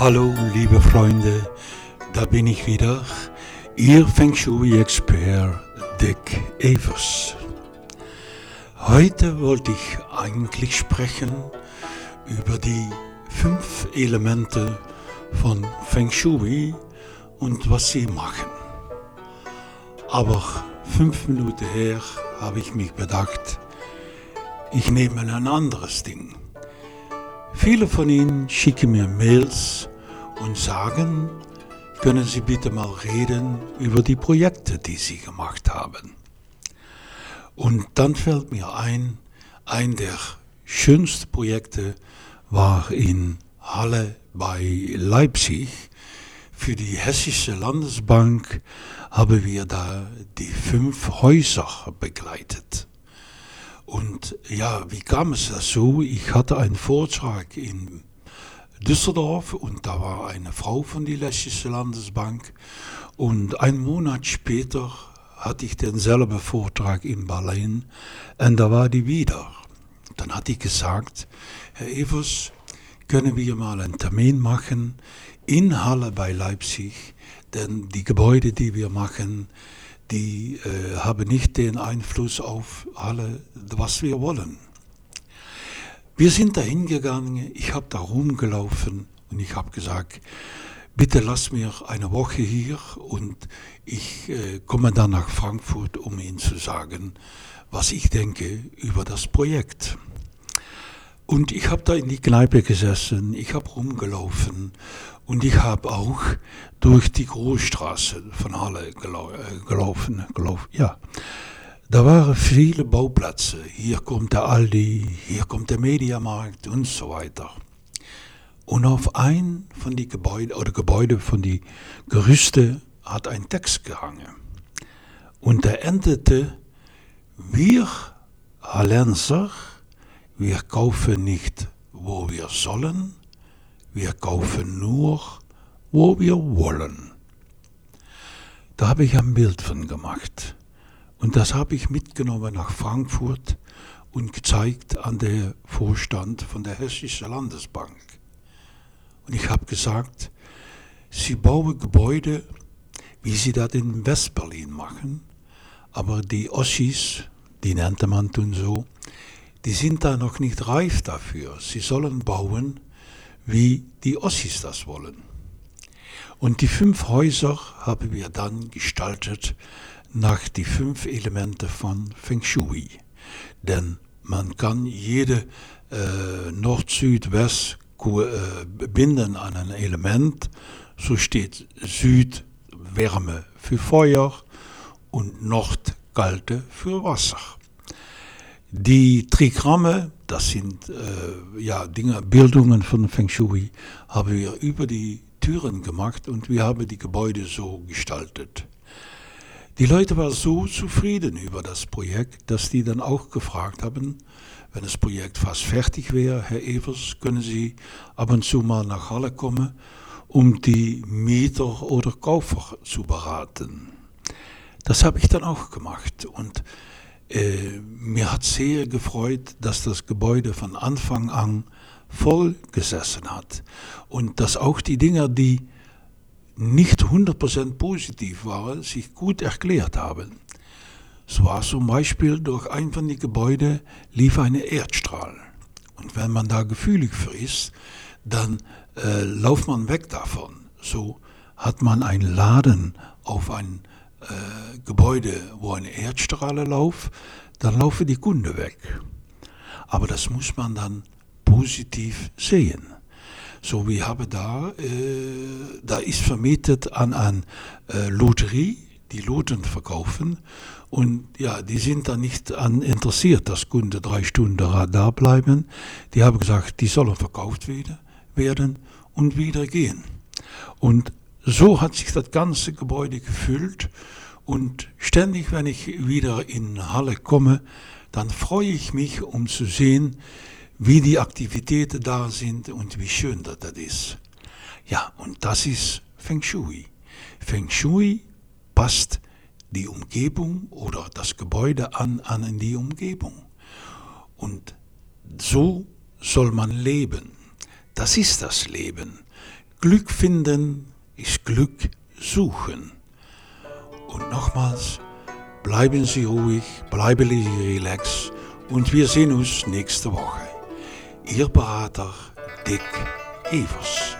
Hallo, liebe Freunde, da bin ich wieder, Ihr Feng Shui-Expert Dick Evers. Heute wollte ich eigentlich sprechen über die fünf Elemente von Feng Shui und was sie machen. Aber fünf Minuten her habe ich mich bedacht, ich nehme ein anderes Ding. Viele von Ihnen schicken mir Mails und sagen, können Sie bitte mal reden über die Projekte, die Sie gemacht haben. Und dann fällt mir ein, ein der schönsten Projekte war in Halle bei Leipzig. Für die Hessische Landesbank haben wir da die fünf Häuser begleitet. Und ja, wie kam es dazu? Ich hatte einen Vortrag in Düsseldorf und da war eine Frau von der Lessische Landesbank. Und einen Monat später hatte ich denselben Vortrag in Berlin und da war die wieder. Dann hat die gesagt, Herr Evers, können wir mal einen Termin machen in Halle bei Leipzig, denn die Gebäude, die wir machen, die äh, haben nicht den Einfluss auf alle, was wir wollen. Wir sind da hingegangen, ich habe da rumgelaufen und ich habe gesagt, bitte lass mir eine Woche hier und ich äh, komme dann nach Frankfurt, um Ihnen zu sagen, was ich denke über das Projekt. Und ich habe da in die Kneipe gesessen, ich habe rumgelaufen und ich habe auch durch die Großstraße von Halle gelau äh, gelaufen, gelaufen. Ja, da waren viele Bauplätze. Hier kommt der Aldi, hier kommt der Mediamarkt und so weiter. Und auf ein von die Gebäude oder Gebäude von die Gerüste hat ein Text gehangen. Und der endete, wir Hallenser, wir kaufen nicht, wo wir sollen, wir kaufen nur, wo wir wollen. Da habe ich ein Bild von gemacht. Und das habe ich mitgenommen nach Frankfurt und gezeigt an der Vorstand von der Hessischen Landesbank. Und ich habe gesagt, sie bauen Gebäude, wie sie das in Westberlin machen, aber die Ossis, die nannte man tun so, die sind da noch nicht reif dafür. Sie sollen bauen, wie die Ossis das wollen. Und die fünf Häuser haben wir dann gestaltet nach die fünf Elemente von Feng Shui. Denn man kann jede äh, Nord, Süd, West äh, binden an ein Element. So steht Süd Wärme für Feuer und Nord Kalte für Wasser. Die Trigramme, das sind äh, ja Dinge, Bildungen von Feng Shui, haben wir über die Türen gemacht und wir haben die Gebäude so gestaltet. Die Leute waren so zufrieden über das Projekt, dass die dann auch gefragt haben, wenn das Projekt fast fertig wäre, Herr Evers, können Sie ab und zu mal nach Halle kommen, um die Mieter oder Käufer zu beraten. Das habe ich dann auch gemacht und äh, hat sehr gefreut, dass das Gebäude von Anfang an voll gesessen hat und dass auch die Dinge, die nicht 100% positiv waren, sich gut erklärt haben. So war zum Beispiel durch ein von den Gebäuden lief eine Erdstrahl. Und wenn man da gefühlig für ist, dann äh, läuft man weg davon. So hat man einen Laden auf ein äh, Gebäude, wo eine Erdstrahle läuft, dann laufen die Kunden weg. Aber das muss man dann positiv sehen. So, wir haben da, äh, da ist vermietet an eine äh, Lotterie, die Loten verkaufen. Und ja, die sind da nicht an interessiert, dass Kunden drei Stunden da bleiben. Die haben gesagt, die sollen verkauft werden und wieder gehen. Und so hat sich das ganze Gebäude gefüllt und ständig, wenn ich wieder in Halle komme, dann freue ich mich, um zu sehen, wie die Aktivitäten da sind und wie schön das, das ist. Ja, und das ist Feng Shui. Feng Shui passt die Umgebung oder das Gebäude an, an die Umgebung. Und so soll man leben. Das ist das Leben Glück finden ist Glück suchen. Und nochmals, bleiben Sie ruhig, bleiben Sie relax und wir sehen uns nächste Woche. Ihr Berater Dick Evers.